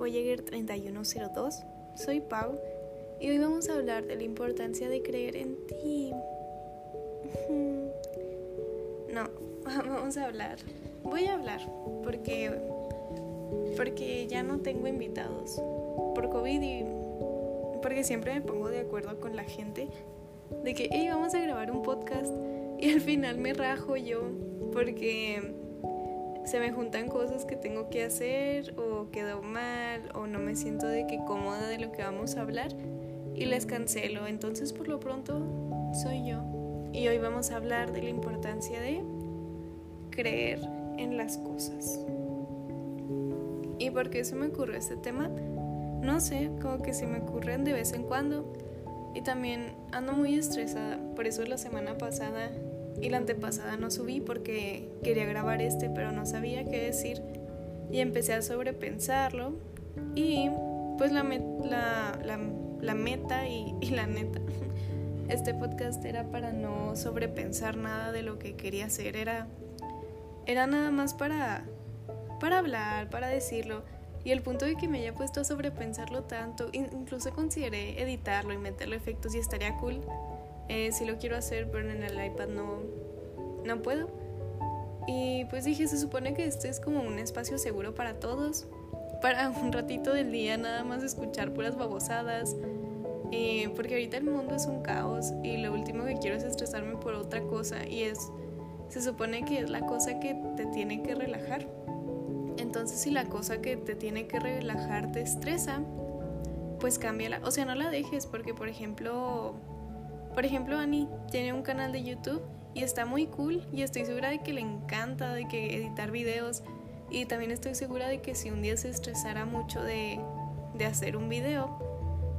Voyager 3102. Soy Pau y hoy vamos a hablar de la importancia de creer en ti. No, vamos a hablar. Voy a hablar porque porque ya no tengo invitados por COVID y porque siempre me pongo de acuerdo con la gente de que, hey, vamos a grabar un podcast y al final me rajo yo porque se me juntan cosas que tengo que hacer o quedo mal o no me siento de que cómoda de lo que vamos a hablar y les cancelo. Entonces por lo pronto soy yo. Y hoy vamos a hablar de la importancia de creer en las cosas. ¿Y por qué se me ocurrió este tema? No sé, como que se me ocurren de vez en cuando. Y también ando muy estresada, por eso la semana pasada y la antepasada no subí porque quería grabar este, pero no sabía qué decir. Y empecé a sobrepensarlo. Y pues la, la, la, meta y, la neta, este podcast era para no sobrepensar nada de lo que quería hacer. Era, era nada más para, para hablar, para decirlo. Y el punto de que me haya puesto a sobrepensarlo tanto, incluso consideré editarlo y meterle efectos y estaría cool eh, sí lo quiero hacer, pero en el iPad no, no puedo. Y pues dije, se supone que este es como un espacio seguro para todos, para un ratito del día nada más escuchar puras babosadas, eh, porque ahorita el mundo es un caos y lo último que quiero es estresarme por otra cosa y es, se supone que es la cosa que te tiene que relajar. Entonces si la cosa que te tiene que relajar te estresa, pues cámbiala. O sea, no la dejes porque, por ejemplo, por ejemplo, Annie tiene un canal de YouTube y está muy cool y estoy segura de que le encanta de que editar videos y también estoy segura de que si un día se estresara mucho de, de hacer un video,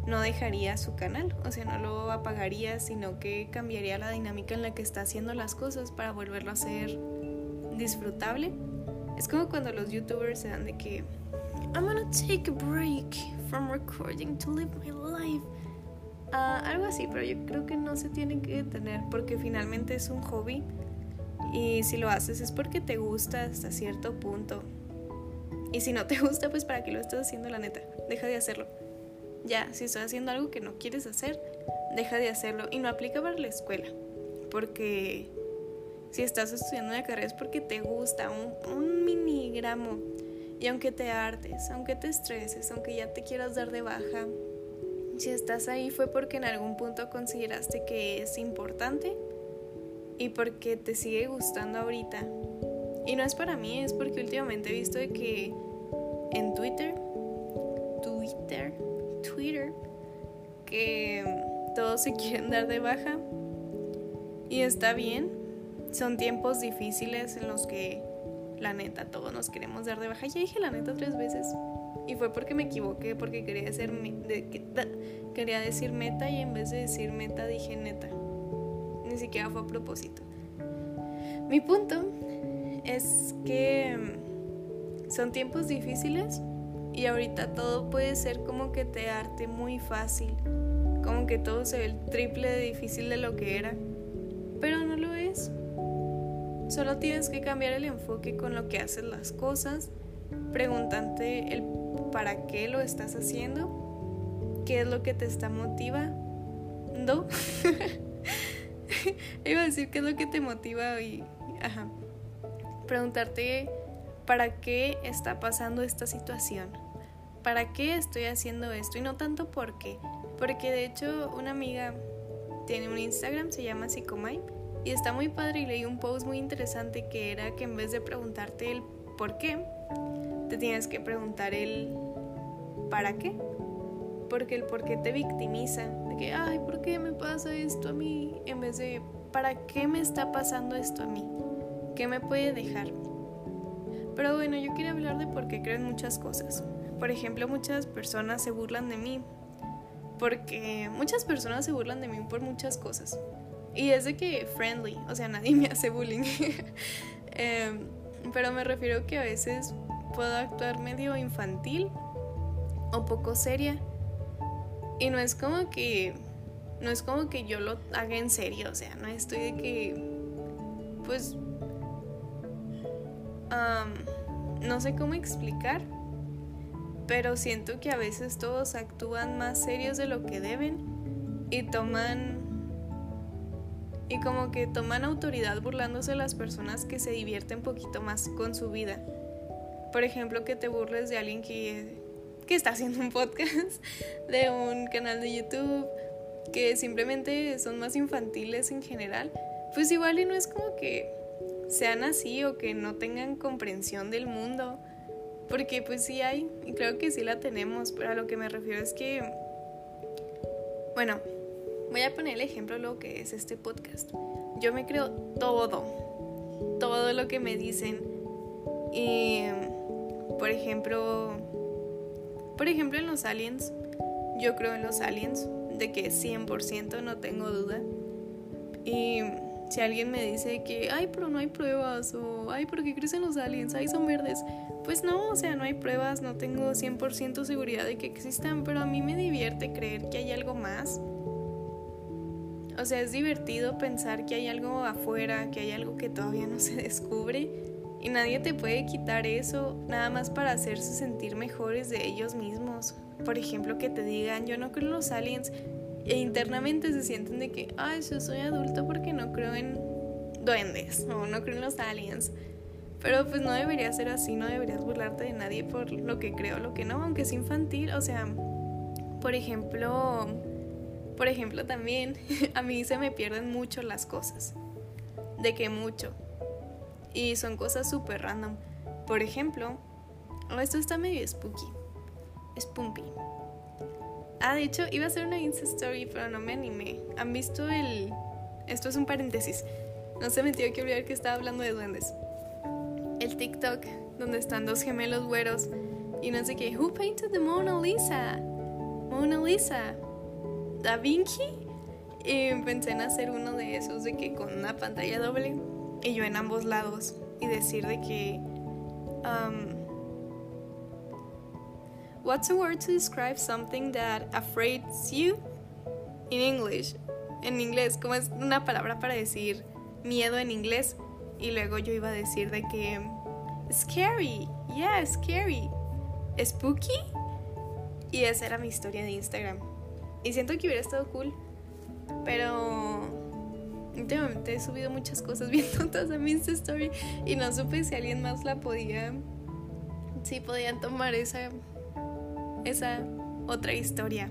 no dejaría su canal, o sea, no lo apagaría, sino que cambiaría la dinámica en la que está haciendo las cosas para volverlo a hacer disfrutable. Es como cuando los youtubers se dan de que I'm gonna take a break from recording to live my life. Ah, algo así, pero yo creo que no se tiene que detener porque finalmente es un hobby y si lo haces es porque te gusta hasta cierto punto. Y si no te gusta, pues para qué lo estás haciendo, la neta, deja de hacerlo. Ya, si estás haciendo algo que no quieres hacer, deja de hacerlo. Y no aplica para la escuela, porque si estás estudiando una carrera es porque te gusta un, un minigramo. Y aunque te hartes, aunque te estreses, aunque ya te quieras dar de baja, si estás ahí fue porque en algún punto consideraste que es importante y porque te sigue gustando ahorita. Y no es para mí, es porque últimamente he visto de que en Twitter, Twitter, Twitter, que todos se quieren dar de baja. Y está bien, son tiempos difíciles en los que la neta todos nos queremos dar de baja. Ya dije la neta tres veces. Y fue porque me equivoqué, porque quería, decir, quería decir meta y en vez de decir meta dije neta. Ni siquiera fue a propósito. Mi punto es que mm, son tiempos difíciles y ahorita todo puede ser como que te arte muy fácil, como que todo se ve el triple de difícil de lo que era, pero no lo es. Solo tienes que cambiar el enfoque con lo que haces las cosas, preguntante el para qué lo estás haciendo, qué es lo que te está motivando. Iba a decir qué es lo que te motiva y, preguntarte para qué está pasando esta situación, para qué estoy haciendo esto y no tanto por qué, porque de hecho una amiga tiene un Instagram, se llama Psicomai y está muy padre y leí un post muy interesante que era que en vez de preguntarte el por qué, te tienes que preguntar el ¿para qué? Porque el por qué te victimiza, de que, ay, ¿por qué me pasa esto a mí? En vez de, ¿para qué me está pasando esto a mí? ¿Qué me puede dejar? Pero bueno, yo quería hablar de por qué creen muchas cosas. Por ejemplo, muchas personas se burlan de mí. Porque muchas personas se burlan de mí por muchas cosas. Y es de que friendly, o sea, nadie me hace bullying. Em, pero me refiero que a veces puedo actuar medio infantil o poco seria. Y no es como que no es como que yo lo haga en serio, o sea, no estoy de que pues no sé cómo explicar, pero siento que a veces todos actúan más serios de lo que deben y toman y como que toman autoridad burlándose de las personas que se divierten poquito más con su vida. Por ejemplo, que te burles de alguien que, que está haciendo un podcast, de un canal de YouTube, que simplemente son más infantiles en general. Pues igual y no es como que sean así o que no tengan comprensión del mundo. Porque pues sí hay, y creo que sí la tenemos, pero a lo que me refiero es que, bueno, voy a poner el ejemplo de lo que es este podcast. Yo me creo todo, todo lo que me dicen. Y, por ejemplo, por ejemplo en los aliens, yo creo en los aliens, de que 100% no tengo duda. Y si alguien me dice que, ay, pero no hay pruebas, o, ay, ¿por qué crecen los aliens? Ay, son verdes. Pues no, o sea, no hay pruebas, no tengo 100% seguridad de que existan, pero a mí me divierte creer que hay algo más. O sea, es divertido pensar que hay algo afuera, que hay algo que todavía no se descubre. Y nadie te puede quitar eso nada más para hacerse sentir mejores de ellos mismos. Por ejemplo, que te digan, yo no creo en los aliens, e internamente se sienten de que, ay, yo soy adulto porque no creo en duendes o no creo en los aliens. Pero pues no debería ser así, no deberías burlarte de nadie por lo que creo, lo que no, aunque es infantil. O sea, por ejemplo, por ejemplo también, a mí se me pierden mucho las cosas. De que mucho. Y son cosas súper random. Por ejemplo, esto está medio spooky. Spunky. Ah, de hecho, iba a hacer una Insta Story, pero no me animé. ¿Han visto el...? Esto es un paréntesis. No se me tiene que olvidar que estaba hablando de duendes. El TikTok, donde están dos gemelos güeros y no sé qué. Who painted the Mona Lisa? Mona Lisa. Da Vinci. Y pensé en hacer uno de esos de que con una pantalla doble y yo en ambos lados y decir de que um, What's a word to describe something that afraids you? In English. En inglés, como es una palabra para decir miedo en inglés. Y luego yo iba a decir de que scary, yeah, scary. Spooky. Y esa era mi historia de Instagram. Y siento que hubiera estado cool. Pero últimamente he subido muchas cosas bien tontas a mi Insta Story. Y no supe si alguien más la podía. Si podían tomar esa esa otra historia.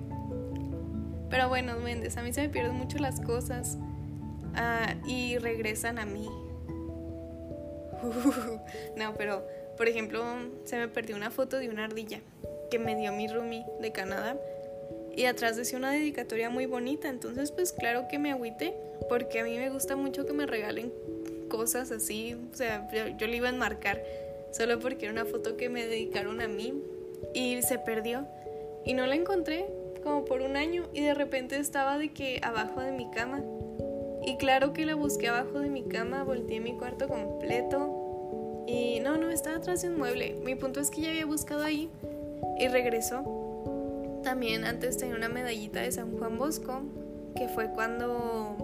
Pero bueno, Méndez, a mí se me pierden mucho las cosas ah, y regresan a mí. no, pero por ejemplo, se me perdió una foto de una ardilla que me dio mi roomie de Canadá y atrás decía una dedicatoria muy bonita. Entonces, pues claro que me agüité porque a mí me gusta mucho que me regalen cosas así. O sea, yo, yo le iba a enmarcar solo porque era una foto que me dedicaron a mí y se perdió y no la encontré como por un año y de repente estaba de que abajo de mi cama. Y claro que la busqué abajo de mi cama, volteé mi cuarto completo y no, no, estaba atrás de un mueble. Mi punto es que ya había buscado ahí y regresó. También antes tenía una medallita de San Juan Bosco, que fue cuando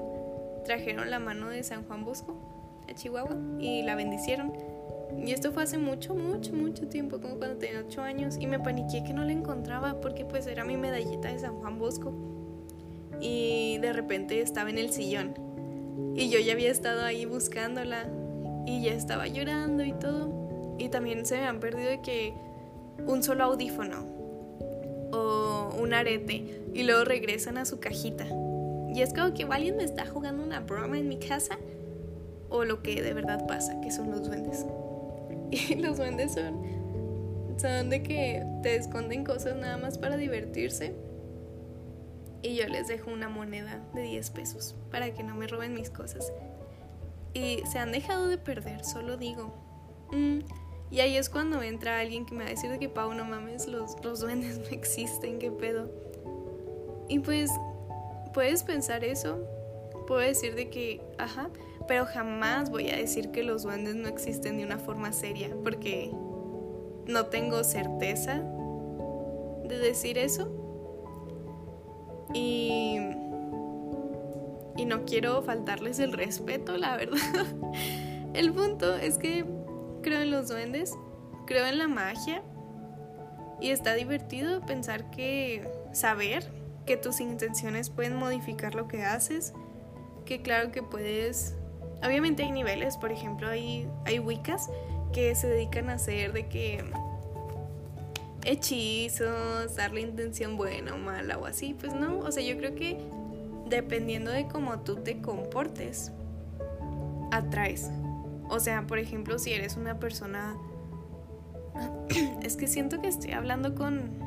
trajeron la mano de San Juan Bosco a Chihuahua y la bendicieron. Y esto fue hace mucho, mucho, mucho tiempo, como cuando tenía 8 años. Y me paniqué que no la encontraba porque pues era mi medallita de San Juan Bosco. Y de repente estaba en el sillón. Y yo ya había estado ahí buscándola. Y ya estaba llorando y todo. Y también se me han perdido de que un solo audífono o un arete. Y luego regresan a su cajita. Y es como que alguien me está jugando una broma en mi casa. O lo que de verdad pasa, que son los duendes. Y los duendes son, son de que te esconden cosas nada más para divertirse. Y yo les dejo una moneda de 10 pesos para que no me roben mis cosas. Y se han dejado de perder, solo digo. Mm, y ahí es cuando entra alguien que me va a decir de que, Pau, no mames, los, los duendes no existen, qué pedo. Y pues, puedes pensar eso. Puedo decir de que, ajá, pero jamás voy a decir que los duendes no existen de una forma seria, porque no tengo certeza de decir eso. Y, y no quiero faltarles el respeto, la verdad. El punto es que creo en los duendes, creo en la magia Y está divertido pensar que saber que tus intenciones pueden modificar lo que haces, que claro que puedes, obviamente hay niveles, por ejemplo, hay, hay wicas que se dedican a hacer de que hechizos, darle intención buena o mala o así, pues no, o sea, yo creo que dependiendo de cómo tú te comportes, atraes. O sea, por ejemplo, si eres una persona... es que siento que estoy hablando con...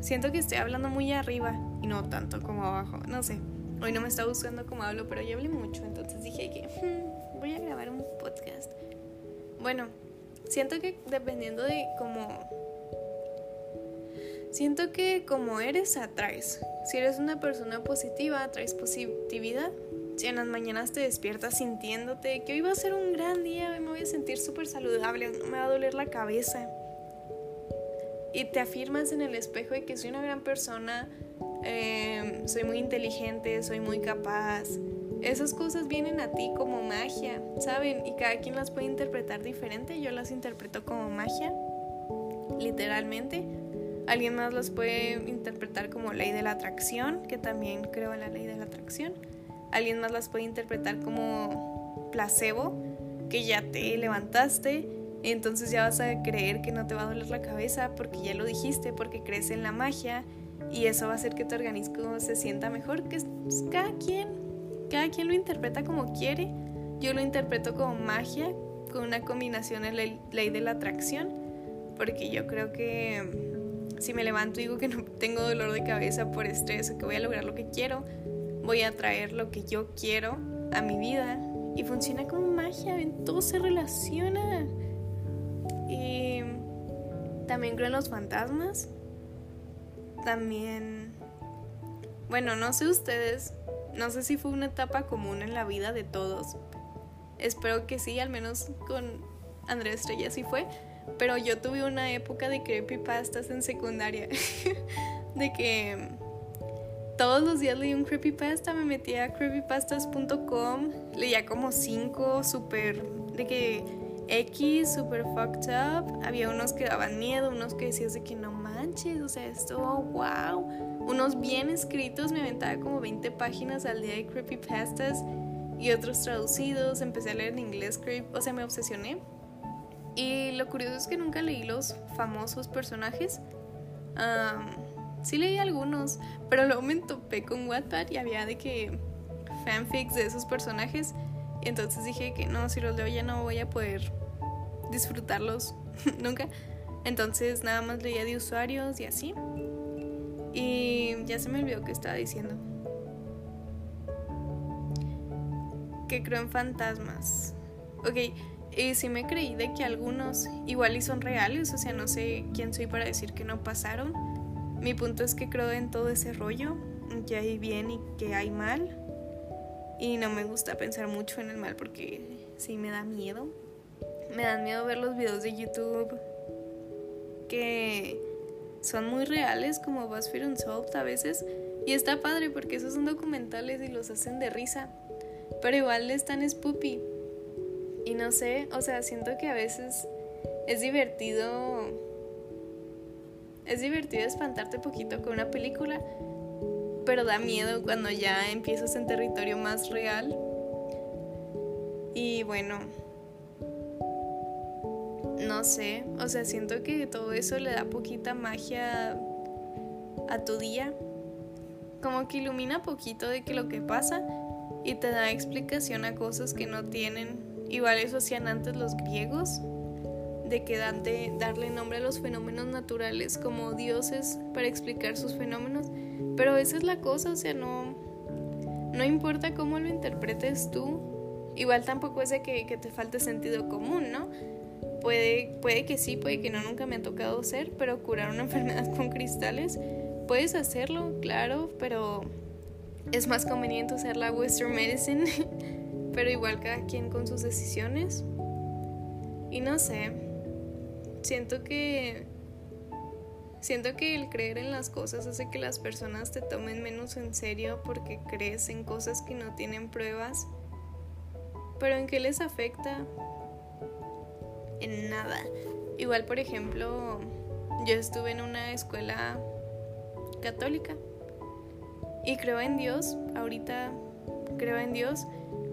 Siento que estoy hablando muy arriba y no tanto como abajo, no sé. Hoy no me está buscando como hablo, pero ya hablé mucho, entonces dije que hmm, voy a grabar un podcast. Bueno, siento que dependiendo de cómo Siento que como eres, atraes. Si eres una persona positiva, atraes positividad. Si en las mañanas te despiertas sintiéndote que hoy va a ser un gran día, me voy a sentir súper saludable, no me va a doler la cabeza. Y te afirmas en el espejo de que soy una gran persona, em, soy muy inteligente, soy muy capaz. Esas cosas vienen a ti como magia, ¿saben? Y cada quien las puede interpretar diferente. Yo las interpreto como magia, literalmente Alguien más los puede interpretar como ley de la atracción, que también creo en la ley de la atracción. Alguien más las puede interpretar como placebo, que ya te levantaste, entonces ya vas a creer que no te va a doler la cabeza porque ya lo dijiste, porque crees en la magia y eso va a hacer que tu organismo se sienta mejor, que pues, cada quien, cada quien lo interpreta como quiere. Yo lo interpreto como magia, con una combinación de ley, ley de la atracción, porque yo creo que si me levanto y digo que no tengo dolor de cabeza por estrés o que voy a lograr lo que quiero, voy a traer lo que yo quiero a mi vida y funciona como magia, todo se relaciona. Y también creo en los fantasmas. También, bueno, no sé ustedes, no sé si fue una etapa común en la vida de todos. Espero que sí, al menos con Andrés Estrella sí fue pero yo tuve una época de creepypastas en secundaria. de que todos los días leía un creepypasta, me metía a creepypastas.com, leía como cinco, súper. de que X, super fucked up. Había unos que daban miedo, unos que decías de que no manches, o sea, esto, wow. Unos bien escritos, me aventaba como 20 páginas al día de creepypastas y otros traducidos. Empecé a leer en inglés, creep, o sea, me obsesioné. Y lo curioso es que nunca leí los famosos personajes. Sí leí algunos, pero luego me topé con Wattpad y había de que fanfics de esos personajes. Y entonces dije que no, si los leo ya no voy a poder disfrutarlos nunca. Entonces nada más leía de usuarios y así. Y ya se me olvidó que estaba diciendo. Que creo en fantasmas. Ok, y sí me creí de que algunos igual y son reales, o sea, no sé quién soy para decir que no pasaron. Mi punto es que creo en todo ese rollo, que hay bien y que hay mal. Y no me gusta pensar mucho en el mal porque sí me da miedo. Me dan miedo ver los videos de YouTube que son muy reales, como BuzzFeed Unsolved a veces. Y está padre porque esos son documentales y los hacen de risa. Pero igual están spoopy y no sé, o sea, siento que a veces es divertido. Es divertido espantarte poquito con una película, pero da miedo cuando ya empiezas en territorio más real. Y bueno, no sé, o sea, siento que todo eso le da poquita magia a tu día. Como que ilumina poquito de que lo que pasa y te da explicación a cosas que no tienen Igual eso hacían antes los griegos, de que dan de darle nombre a los fenómenos naturales como dioses para explicar sus fenómenos. Pero esa es la cosa, o sea, no, no importa cómo lo interpretes tú, igual tampoco es de que, que te falte sentido común, ¿no? Puede, puede que sí, puede que no, nunca me ha tocado ser, pero curar una enfermedad con cristales, puedes hacerlo, claro, pero es más conveniente usar la Western Medicine pero igual cada quien con sus decisiones. Y no sé, siento que siento que el creer en las cosas hace que las personas te tomen menos en serio porque crees en cosas que no tienen pruebas. Pero ¿en qué les afecta? En nada. Igual, por ejemplo, yo estuve en una escuela católica y creo en Dios, ahorita creo en Dios,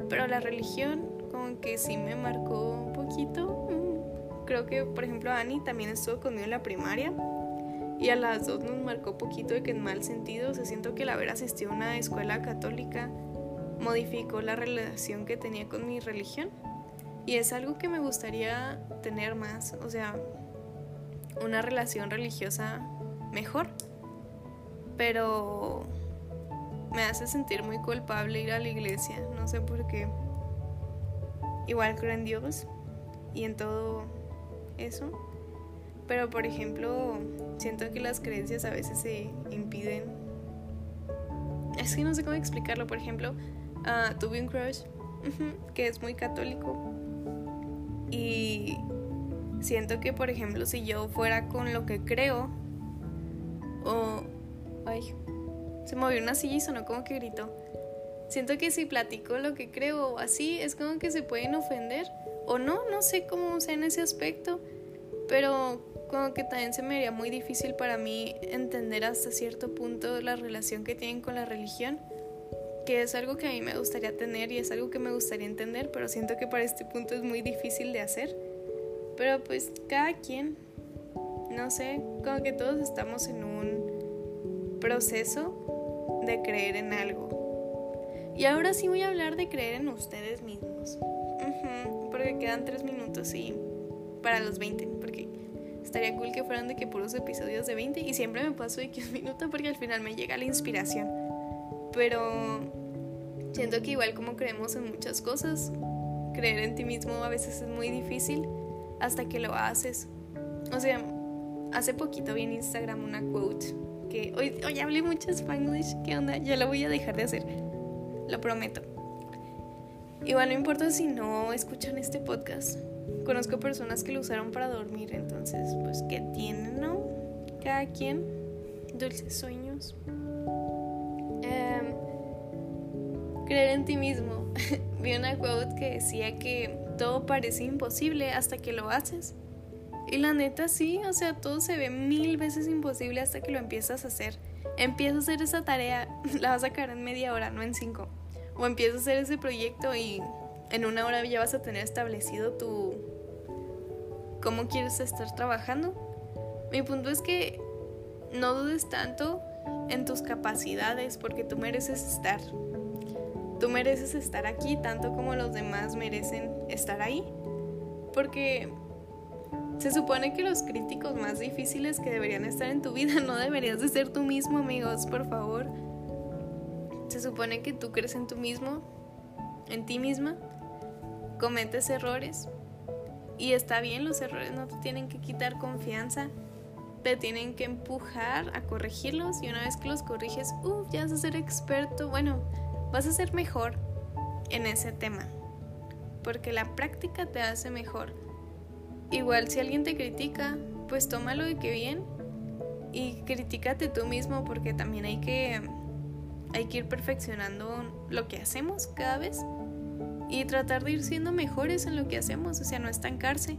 pero la religión como que sí me marcó un poquito. Creo que, por ejemplo, Ani también estuvo conmigo en la primaria y a las dos nos marcó poquito de que en mal sentido, o sea, siento que el haber asistido a una escuela católica modificó la relación que tenía con mi religión y es algo que me gustaría tener más, o sea, una relación religiosa mejor, pero me hace sentir muy culpable ir a la iglesia, no sé por qué. Igual creo en Dios y en todo eso, pero por ejemplo, siento que las creencias a veces se impiden. Es que no sé cómo explicarlo, por ejemplo, uh, tuve un crush que es muy católico y siento que, por ejemplo, si yo fuera con lo que creo o... Ay, se movió una silla y sonó como que gritó. Siento que si platico lo que creo o así, es como que se pueden ofender. O no, no sé cómo sea en ese aspecto. Pero como que también se me haría muy difícil para mí entender hasta cierto punto la relación que tienen con la religión. Que es algo que a mí me gustaría tener y es algo que me gustaría entender. Pero siento que para este punto es muy difícil de hacer. Pero pues cada quien, no sé, como que todos estamos en un proceso de creer en algo. Y ahora sí voy a hablar de creer en ustedes mismos. Porque quedan tres minutos y para los 20, porque estaría cool que fueran de que puros episodios de 20 y siempre me paso de que un minuto porque al final me llega la inspiración. Pero siento que igual como creemos en muchas cosas, creer en ti mismo a veces es muy difícil hasta que lo haces. O sea, hace poquito vi en Instagram una quote que hoy, hoy hablé mucho spanglish, ¿qué onda? Ya lo voy a dejar de hacer, lo prometo. Igual no importa si no escuchan este podcast. Conozco personas que lo usaron para dormir, entonces, pues, ¿qué tienen, no? Cada quien, dulces sueños. Em, creer en ti mismo. Vi una quote que decía que todo parece imposible hasta que lo haces. Y la neta sí, o sea, todo se ve mil veces imposible hasta que lo empiezas a hacer. Empiezas a hacer esa tarea, la vas a sacar en media hora, no en cinco. O empiezas a hacer ese proyecto y en una hora ya vas a tener establecido tu... cómo quieres estar trabajando. Mi punto es que no dudes tanto en tus capacidades porque tú mereces estar. Tú mereces estar aquí tanto como los demás merecen estar ahí. Porque se supone que los críticos más difíciles que deberían estar en tu vida no deberías de ser tú mismo, amigos, por favor. Se supone que tú crees en tú mismo, en ti misma, cometes errores y está bien, los errores no te tienen que quitar confianza, te tienen que empujar a corregirlos y una vez que los corriges, uff, ya vas a ser experto, bueno, vas a ser mejor en ese tema, porque la práctica te hace mejor. Igual si alguien te critica, pues tómalo de que bien y critícate tú mismo porque también hay que hay que ir perfeccionando lo que hacemos cada vez y tratar de ir siendo mejores en lo que hacemos, o sea, no estancarse.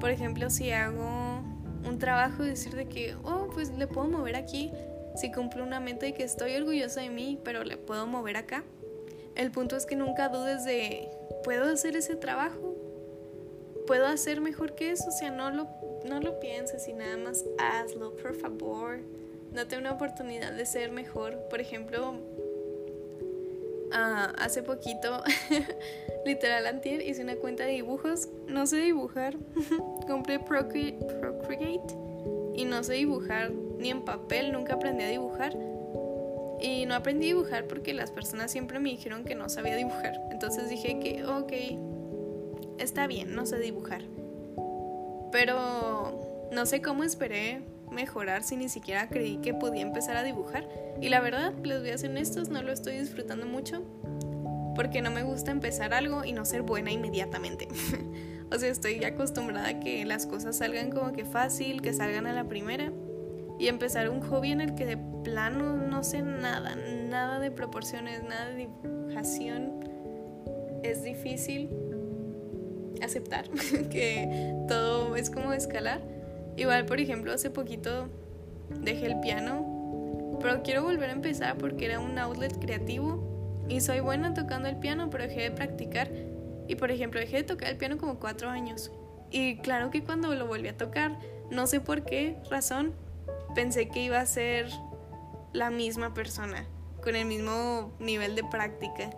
Por ejemplo, si hago un trabajo, decir de que, oh, pues le puedo mover aquí, si cumplo una meta y que estoy orgullosa de mí, pero le puedo mover acá. El punto es que nunca dudes de, ¿puedo hacer ese trabajo? puedo hacer mejor que eso, o sea, no lo, no lo pienses y nada más hazlo, por favor. Date una oportunidad de ser mejor. Por ejemplo, uh, hace poquito, literal antier, hice una cuenta de dibujos. No sé dibujar. Compré Procreate y no sé dibujar ni en papel, nunca aprendí a dibujar. Y no aprendí a dibujar porque las personas siempre me dijeron que no sabía dibujar. Entonces dije que, ok, está bien, no sé dibujar. Pero no sé cómo esperé mejorar si ni siquiera creí que podía empezar a dibujar. Y la verdad, les voy a ser honestos, no lo estoy disfrutando mucho. Porque no me gusta empezar algo y no ser buena inmediatamente. o sea, estoy acostumbrada a que las cosas salgan como que fácil, que salgan a la primera. Y empezar un hobby en el que de plano no sé nada, nada de proporciones, nada de dibujación, es difícil aceptar que todo es como escalar. Igual, por ejemplo, hace poquito dejé el piano, pero quiero volver a empezar porque era un outlet creativo y soy buena tocando el piano, pero dejé de practicar. Y por ejemplo, dejé de tocar el piano como cuatro años. Y claro que cuando lo volví a tocar, no sé por qué razón, pensé que iba a ser la misma persona, con el mismo nivel de práctica.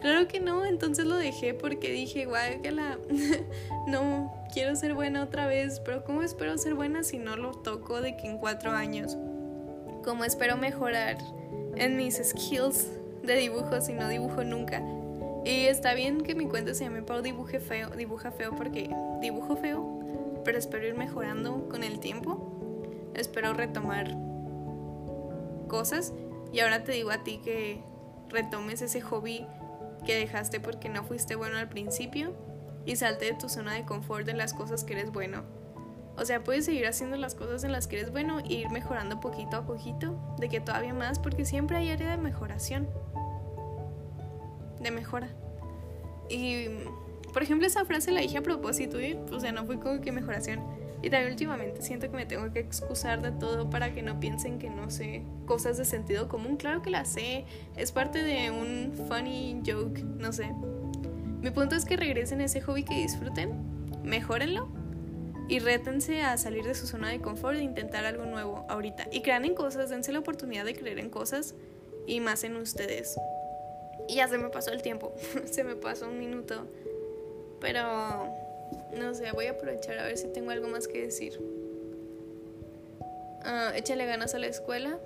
Claro que no, entonces lo dejé porque dije, guay, que la... no, quiero ser buena otra vez, pero ¿cómo espero ser buena si no lo toco de que en cuatro años? ¿Cómo espero mejorar en mis skills de dibujo si no dibujo nunca? Y está bien que mi cuenta se llame Pau Dibuje Feo, dibuja feo porque dibujo feo, pero espero ir mejorando con el tiempo. Espero retomar cosas y ahora te digo a ti que retomes ese hobby que dejaste porque no fuiste bueno al principio y salte de tu zona de confort de las cosas que eres bueno. O sea, puedes seguir haciendo las cosas en las que eres bueno e ir mejorando poquito a poquito, de que todavía más, porque siempre hay área de mejoración. De mejora. Y, por ejemplo, esa frase la dije a propósito, y, o sea, no fue como que mejoración y también últimamente siento que me tengo que excusar de todo para que no piensen que no sé cosas de sentido común. Claro que las sé, es parte de un funny joke, no sé. Mi punto es que regresen a ese hobby que disfruten, mejórenlo y rétense a salir de su zona de confort e intentar algo nuevo ahorita. Y crean en cosas, dense la oportunidad de creer en cosas y más en ustedes. Y ya se me pasó el tiempo, se me pasó un minuto. Pero no sé, voy a aprovechar a ver si tengo algo más que decir. Uh, échale ganas a la escuela,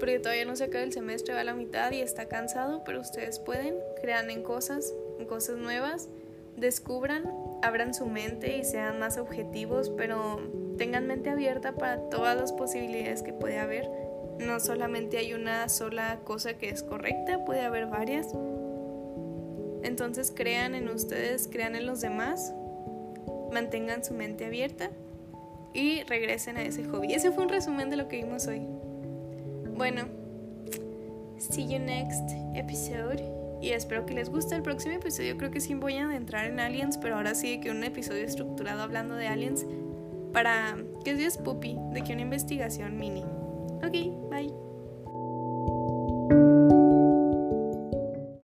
porque todavía no se acaba el semestre, va a la mitad y está cansado, pero ustedes pueden, crean en cosas, cosas nuevas, descubran, abran su mente y sean más objetivos, pero tengan mente abierta para todas las posibilidades que puede haber. No solamente hay una sola cosa que es correcta, puede haber varias. Entonces crean en ustedes, crean en los demás, mantengan su mente abierta y regresen a ese hobby. Ese fue un resumen de lo que vimos hoy. Bueno, see you next episode. Y espero que les guste el próximo episodio. Creo que sí voy a entrar en aliens, pero ahora sí que un episodio estructurado hablando de aliens para que es puppy, de que una investigación mini. Ok, bye.